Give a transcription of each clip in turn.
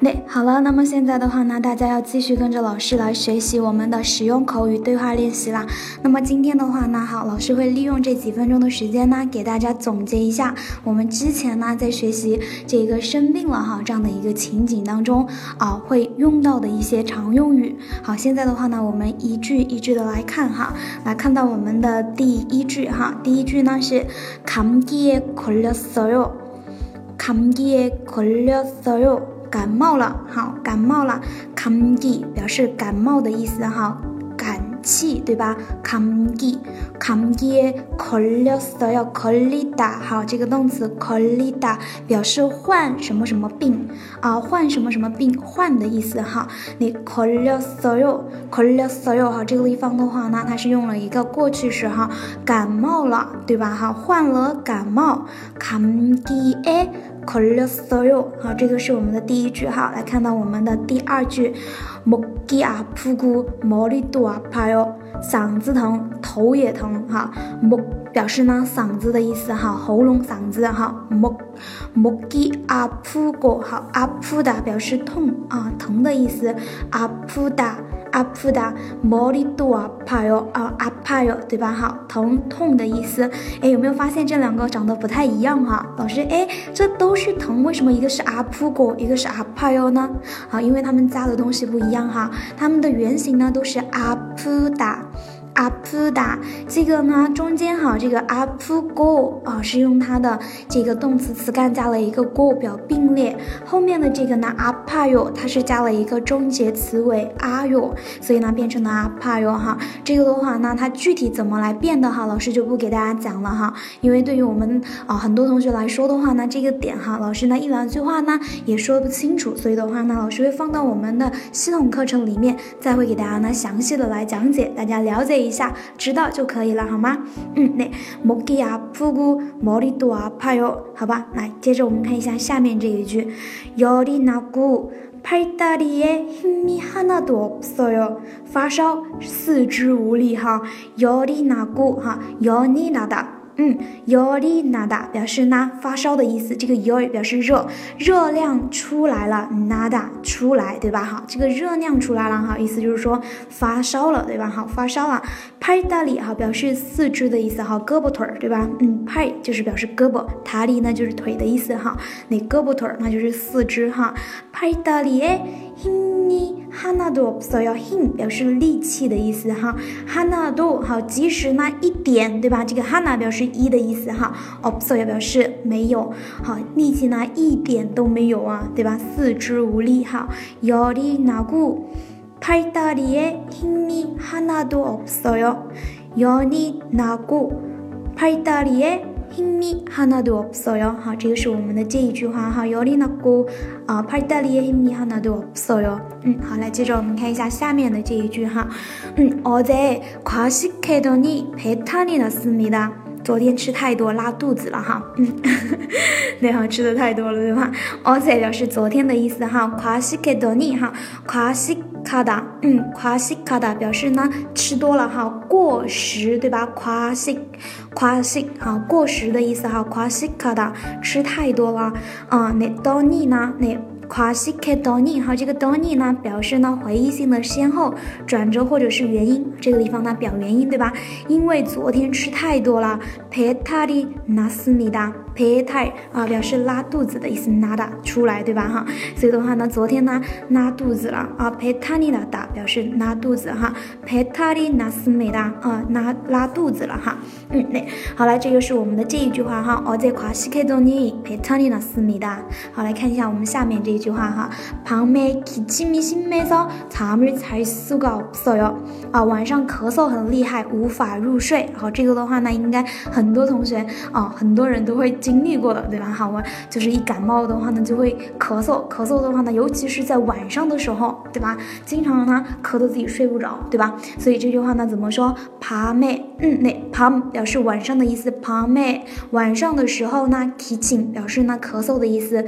那好了，那么现在的话呢，大家要继续跟着老师来学习我们的实用口语对话练习啦。那么今天的话呢，好，老师会利用这几分钟的时间呢，给大家总结一下我们之前呢在学习这个生病了哈这样的一个情景当中啊会用到的一些常用语。好，现在的话呢，我们一句一句的来看哈，来看到我们的第一句哈，第一句呢是감기에걸렸어 요， 감기에걸렸어 요。 感冒了，好，感冒了，come gi 表示感冒的意思，哈，感气，对吧？come gi，come gi 걸렸어 요， 걸리 다， 好，这个动词걸리 다， 表示患什么什么病啊，患什么什么病，患的意思，哈，你걸렸어 요， 걸렸어 요， 好，这个地方的话呢，它是用了一个过去式，哈，感冒了，对吧？哈，患了感冒，come gi e。 걸렸어 요， 好，这个是我们的第一句，哈，来看到我们的第二句，목이아프고머리도아파 요， 嗓子疼，头也疼，哈，목 表示呢嗓子的意思，哈，喉咙嗓子，哈，목목이아프 고， 好，아프다表示痛啊，疼的意思，아프 다。 阿프 다， 머리도아파 요， 啊，아파 요， 对吧？好，疼痛的意思。哎，有没有发现这两个长得不太一样哈？老师，哎，这都是疼，为什么一个是阿프 고， 一个是阿파 요呢？好，因为他们加的东西不一样哈。他们的原型呢都是阿프 다。 阿普达这个呢，中间哈这个阿普过啊是用它的这个动词词干加了一个过表并列，后面的这个呢阿帕哟它是加了一个终结词尾阿哟，所以呢变成了阿帕哟哈。这个的话呢，它具体怎么来变的哈，老师就不给大家讲了哈，因为对于我们啊很多同学来说的话呢，这个点哈，老师呢一两句话呢也说不清楚，所以的话呢，老师会放到我们的系统课程里面，再会给大家呢详细的来讲解，大家了解一。一下知道就可以了，好吗？嗯，那목이아프고머리도아파 요， 好吧。来，接着我们看一下下面这一句，열이나고팔다리에힘이하나도없어 요， 发烧，四肢无力哈。열이나고哈，열이나 다。 嗯，yori nada 表示呢发烧的意思，这个 yori 表示热，热量出来了，nada 出来，对吧？好，这个热量出来了，哈，意思就是说发烧了，对吧？好，发烧了 p a r t a l i 哈表示四肢的意思，哈，胳膊腿儿，对吧？嗯 p a r 就是表示胳膊 t a l i 呢就是腿的意思，哈，那胳膊腿儿那就是四肢，哈 p a r t a l i 诶。나도없어 요， 힘表示力气的意思哈，하나도好，即使那一点，对吧？这个하나表示一的意思哈，없어也表示没有，好，力气呢一点都没有啊，对吧？四肢无力哈，열이나고팔다리에힘이하나도없어 요， 열이나고팔다리에 힘이하나도없어 요。 好，这个是我们的这一句话哈。열이나고啊，팔다리에힘이하나도없어 요。 嗯，好，来接着我们看一下下面的这一句哈。嗯，어제과식했더니배탈이났습니다昨天吃太多拉肚子了哈。嗯，对哈，吃的太多了对吧？어제表示昨天的意思哈。과식했더니哈，과식 卡达，嗯，夸西卡达表示呢吃多了哈，过食对吧？夸西，夸西，好过食的意思哈，夸西卡达吃太多了啊，那多尼呢？那。夸西克多尼，好，这个多尼呢，表示呢回忆性的先后转折或者是原因，这个地方呢表原因，对吧？因为昨天吃太多了，배탈이났습니 다， 배탈啊表示拉肚子的意思，拉的出来，对吧？哈，所以的话呢，昨天呢拉肚子了啊，배탈이났다表示拉肚子哈，배탈이났습니다啊拉拉肚子了哈，嗯，那好了，这个是我们的这一句话哈，어제과식했더니배탈이났습니 다。 好，来看一下我们下面这。一 句话哈，밤에기침이심해서잠을잘수가없어 요。 啊，晚上咳嗽很厉害，无法入睡。好，这个的话呢，应该很多同学啊，很多人都会经历过的，对吧？好，我就是一感冒的话呢，就会咳嗽。咳嗽的话呢，尤其是在晚上的时候，对吧？经常呢咳得自己睡不着，对吧？所以这句话呢，怎么说？밤 에， 嗯，那밤表示晚上的意思。밤에晚上的时候呢，기침表示呢咳嗽的意思。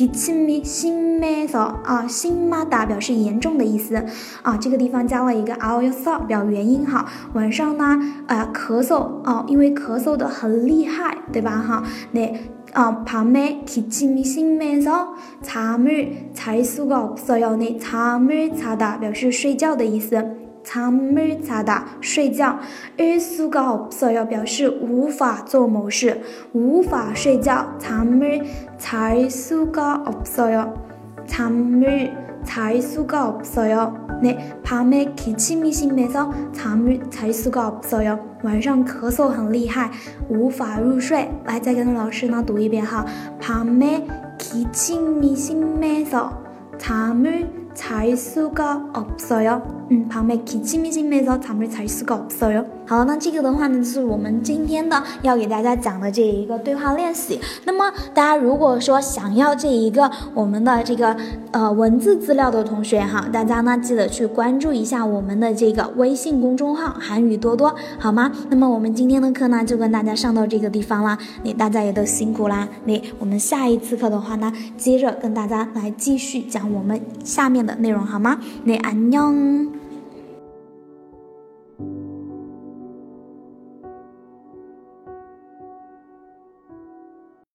기침이심해서啊，심하다表示严重的意思啊，这个地方加了一个아요서表原因哈。晚上呢，啊咳嗽啊，因为咳嗽的很厉害，对吧哈？那啊밤에기침이심해서잠을잘수가없어요那잠을자다表示睡觉的意思。잠을자다睡觉，일수가없어요表示无法做某事，无法睡觉。잠을 잘수가없어요잠을잘수가없어요네밤에기침이심해서잠을잘수가없어요晚上咳嗽很厉害，无法入睡。来，再跟老师呢读一遍哈。밤에기침이심해서잠을잘수가없어요 嗯，旁边기침이심해서잠을잘수가없어 요。 好，那这个的话呢，就是我们今天的要给大家讲的这一个对话练习。那么大家如果说想要这一个我们的这个呃文字资料的同学哈，大家呢记得去关注一下我们的这个微信公众号“韩语多多”，好吗？那么我们今天的课呢就跟大家上到这个地方啦，那大家也都辛苦啦。那我们下一次课的话呢，接着跟大家来继续讲我们下面的内容，好吗？那安녕